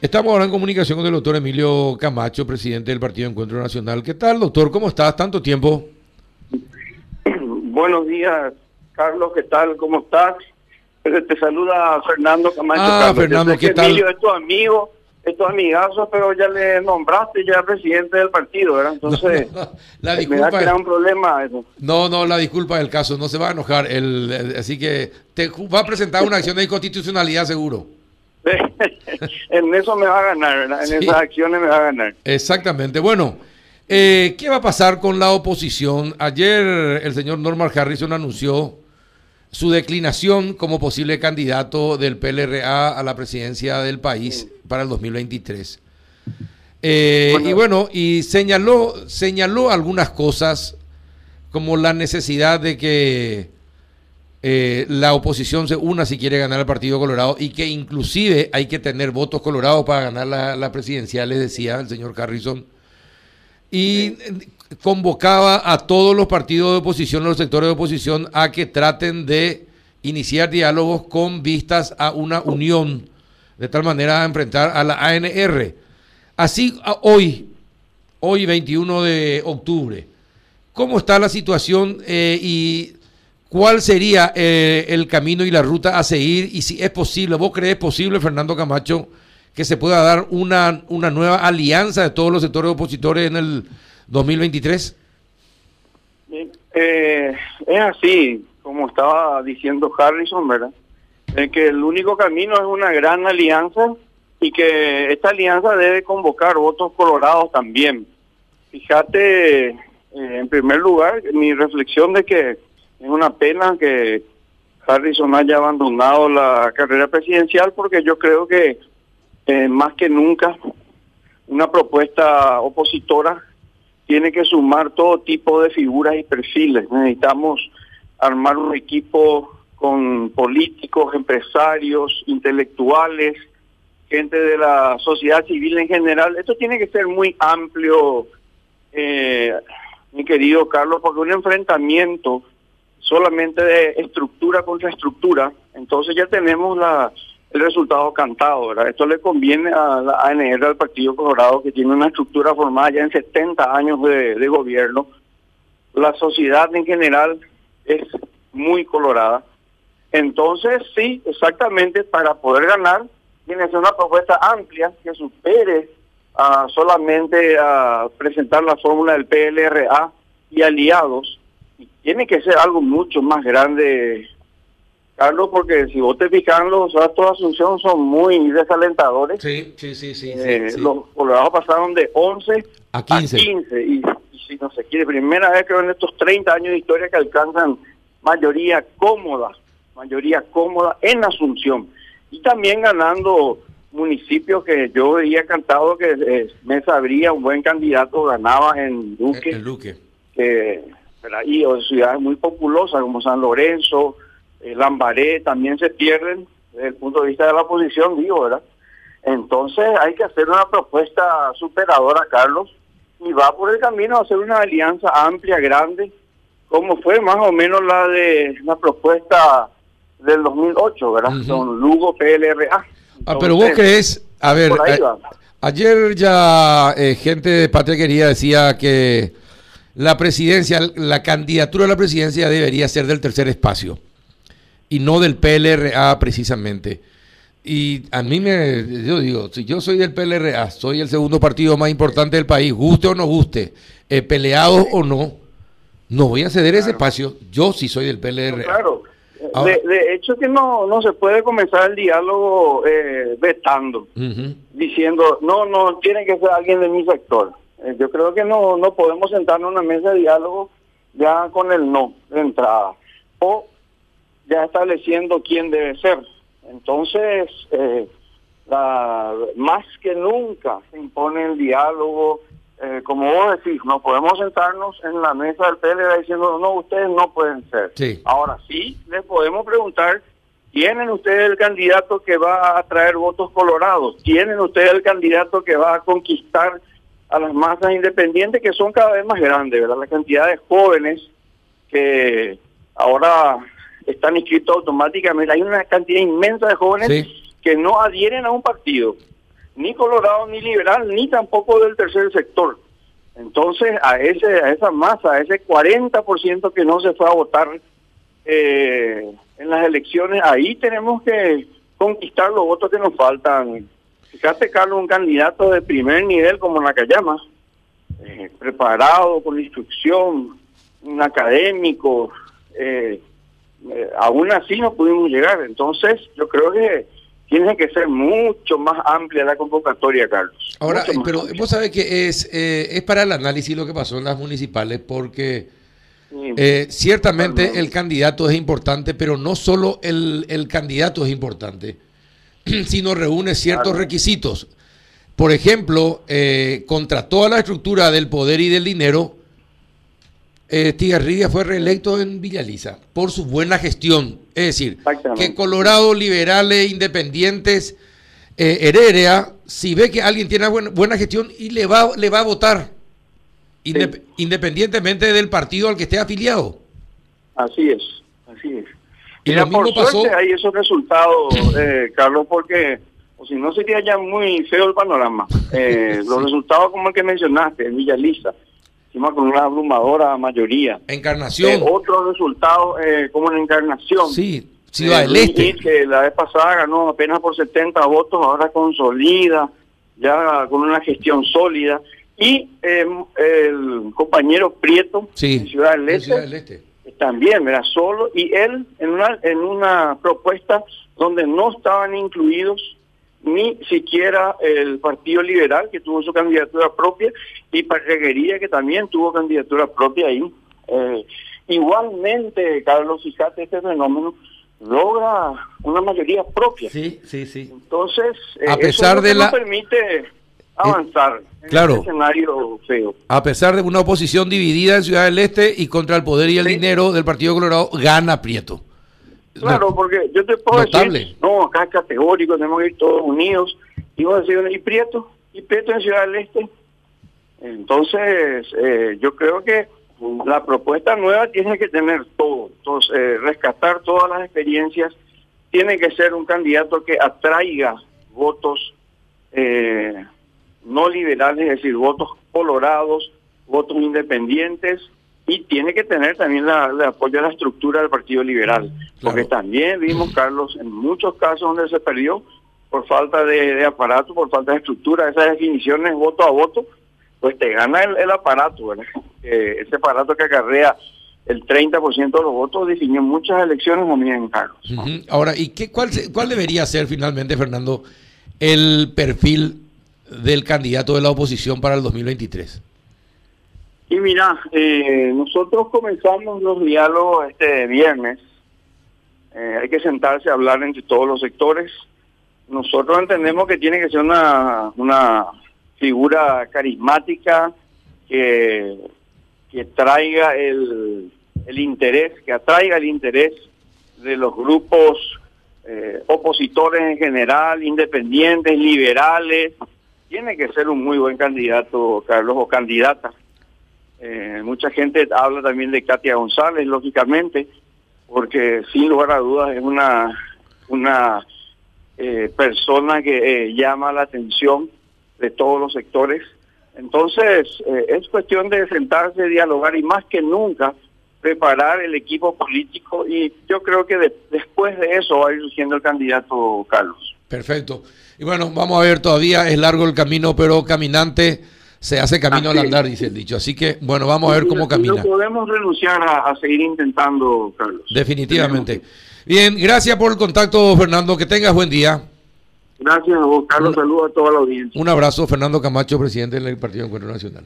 Estamos ahora en comunicación con el doctor Emilio Camacho, presidente del Partido Encuentro Nacional. ¿Qué tal, doctor? ¿Cómo estás? ¿Tanto tiempo? Buenos días, Carlos. ¿Qué tal? ¿Cómo estás? Te saluda Fernando Camacho. Ah, Carlos. Fernando, ¿qué tal? Emilio es tu amigo, es tu amigazo, pero ya le nombraste ya presidente del partido, ¿verdad? Entonces, la me da disculpa. que era un problema eso. No, no, la disculpa del caso. No se va a enojar. El, el- así que te va a presentar una acción de inconstitucionalidad, seguro. en eso me va a ganar, ¿verdad? En Sí. esas acciones me va a ganar. Exactamente. Bueno, eh, ¿qué va a pasar con la oposición? Ayer el señor Norman Harrison anunció su declinación como posible candidato del PLRA a la presidencia del país para el 2023. Eh, Bueno. y bueno, y señaló, señaló algunas cosas como la necesidad de que eh, la oposición se una si quiere ganar el Partido Colorado y que inclusive hay que tener votos colorados para ganar la, la presidencial, le decía el señor Harrison. Y convocaba a todos los partidos de oposición, los sectores de oposición, a que traten de iniciar diálogos con vistas a una unión, de tal manera a enfrentar a la ANR. Así, hoy, hoy 21 de octubre, ¿cómo está la situación eh, y cuál sería eh, el camino y la ruta a seguir? Y si es posible, ¿vos crees posible, Fernando Camacho, que se pueda dar una, una nueva alianza de todos los sectores opositores en el 2023? Eh, es así, como estaba diciendo Harrison, ¿verdad? Eh, que el único camino es una gran alianza y que esta alianza debe convocar votos colorados también. Fíjate, eh, en primer lugar, mi reflexión de que es una pena que Harrison haya abandonado la carrera presidencial porque yo creo que eh, más que nunca una propuesta opositora tiene que sumar todo tipo de figuras y perfiles. Necesitamos armar un equipo con políticos, empresarios, intelectuales, gente de la sociedad civil en general. Esto tiene que ser muy amplio, eh, mi querido Carlos, porque un enfrentamiento solamente de estructura contra estructura, entonces ya tenemos la, el resultado cantado, ¿verdad? Esto le conviene a la ANR, al Partido Colorado, que tiene una estructura formada ya en 70 años de, de gobierno. La sociedad en general es muy colorada. Entonces, sí, exactamente, para poder ganar, tiene que ser una propuesta amplia que supere a solamente a presentar la fórmula del PLRA y aliados. Y tiene que ser algo mucho más grande, Carlos, porque si vos te fijas, los datos de Asunción son muy desalentadores. Sí, sí, sí, sí. Eh, Los colorados pasaron de 11 A 15. a 15. Y, y si no se quiere, primera vez creo en estos 30 años de historia que alcanzan mayoría cómoda, mayoría cómoda en Asunción. Y también ganando municipios que yo veía cantado que eh, me sabría un buen candidato ganaba en Duque El Luque. que ¿verdad? y o ciudades muy populosas como San Lorenzo, eh, Lambaré también se pierden desde el punto de vista de la oposición, digo, ¿verdad? Entonces hay que hacer una propuesta superadora, Carlos, y va por el camino a hacer una alianza amplia, grande, como fue más o menos la de la propuesta del 2008, ¿verdad? Ujú. Con Lugo PLRA. Ah, pero vos crees, a ver, a- ayer ya eh, gente de Patria Querida decía que la presidencia, la candidatura a la presidencia debería ser del tercer espacio y no del PLRA precisamente. Y a mí me, yo digo, si yo soy del PLRA, soy el segundo partido más importante del país, guste o no guste, eh, peleado o no, no voy a ceder ese espacio. Yo sí soy del PLRA. Claro. Ahora- De, de hecho que no, no se puede comenzar el diálogo eh, vetando. Diciendo, no, no, tiene que ser alguien de mi sector. Eh, yo creo que no, no podemos sentarnos en una mesa de diálogo ya con el no de entrada. O ya estableciendo quién debe ser. Entonces, eh, la- más que nunca se impone el diálogo. eh, como vos decís, no podemos sentarnos en la mesa del PLD diciendo, no, ustedes no pueden ser. Sí. Ahora sí, les podemos preguntar, ¿tienen ustedes el candidato que va a traer votos colorados? ¿Tienen ustedes el candidato que va a conquistar a las masas independientes que son cada vez más grandes, ¿verdad? La cantidad de jóvenes que ahora están inscritos automáticamente. Hay una cantidad inmensa de jóvenes Sí. que no adhieren a un partido. ni colorado, ni liberal, ni tampoco del tercer sector. Entonces, a ese a esa masa, a ese 40% que no se fue a votar eh, en las elecciones, ahí tenemos que conquistar los votos que nos faltan. Fíjate, Carlos, un candidato de primer nivel como Nakayama, eh, preparado, con instrucción, un académico, eh, eh, aún así no pudimos llegar. Entonces, yo creo que tiene que ser mucho más amplia la convocatoria, Carlos. Ahora, pero vos sabés que es, eh, es para el análisis lo que pasó en las municipales, porque eh, ciertamente el candidato es importante, pero no solo el, el candidato es importante, sino reúne ciertos requisitos. Por ejemplo, eh, contra toda la estructura del poder y del dinero, eh, Tigarribia fue reelecto en Villaliza por su buena gestión. Es decir, que Colorado, liberales, independientes, eh, Heredia, si ve que alguien tiene buena, buena, gestión y le va, le va a votar, indep independientemente del partido al que esté afiliado. Así es, así es. Y Mira, lo mismo por pasó. hay esos resultados, eh, Carlos, porque o si no sería ya muy feo el panorama. Eh, sí. Los resultados como el que mencionaste, en Villaliza encima con una abrumadora mayoría. Encarnación. Eh, otros resultados eh, como en Encarnación. Sí, Ciudad del Este. Que la vez pasada ganó apenas por 70 votos, ahora consolida, ya con una gestión sólida. Y eh, el compañero Prieto, sí, Ciudad, del este, Ciudad del Este, también era solo, y él en una, en una propuesta donde no estaban incluidos ni siquiera el Partido Liberal, que tuvo su candidatura propia, y Parreguería, que también tuvo candidatura propia ahí. Eh, igualmente, Carlos, fíjate, este fenómeno logra una mayoría propia. Sí, sí, sí. Entonces, a eh, pesar de la... permite avanzar claro. en este escenario feo. A pesar de una oposición dividida en Ciudad del Este y contra el poder y el sí. dinero del Partido Colorado, gana Prieto. Claro, porque yo te puedo Notable. decir, no, acá es categórico, tenemos que ir todos unidos. Y vos decís, ¿y Prieto? ¿Y Prieto en Ciudad del Este? Entonces, eh, yo creo que la propuesta nueva tiene que tener todo, entonces, eh, rescatar todas las experiencias, tiene que ser un candidato que atraiga votos eh, no liberales, es decir, votos colorados, votos independientes, y tiene que tener también la, el apoyo a la estructura del Partido Liberal, claro. porque también vimos, Carlos, en muchos casos donde se perdió por falta de, de aparato, por falta de estructura, esas definiciones voto a voto, pues te gana el, el aparato, ¿verdad? Eh, ese aparato que acarrea el 30% de los votos definió muchas elecciones también, Carlos. Uh -huh. Ahora, ¿y qué, cuál, cuál debería ser finalmente, Fernando, el perfil del candidato de la oposición para el 2023? Y mira, eh, nosotros comenzamos los diálogos este viernes. Eh, hay que sentarse a hablar entre todos los sectores. Nosotros entendemos que tiene que ser una, una figura carismática que, que traiga el, el interés, que atraiga el interés de los grupos eh, opositores en general, independientes, liberales. Tiene que ser un muy buen candidato, Carlos, o candidata. Eh, mucha gente habla también de Katia González, lógicamente, porque sin lugar a dudas es una, una eh, persona que eh, llama la atención de todos los sectores. Entonces, eh, es cuestión de sentarse, dialogar y más que nunca preparar el equipo político y yo creo que de, después de eso va a ir surgiendo el candidato Carlos. Perfecto. Y bueno, vamos a ver, todavía es largo el camino, pero caminante se hace camino Así al andar, dice el dicho. Así que, bueno, vamos a ver cómo camina. No podemos renunciar a, a, seguir intentando, Carlos. Definitivamente. Bien, gracias por el contacto, Fernando. Que tengas buen día. Gracias a vos, Carlos. Saludos a toda la audiencia. Un abrazo, Fernando Camacho, presidente del Partido Encuentro Nacional.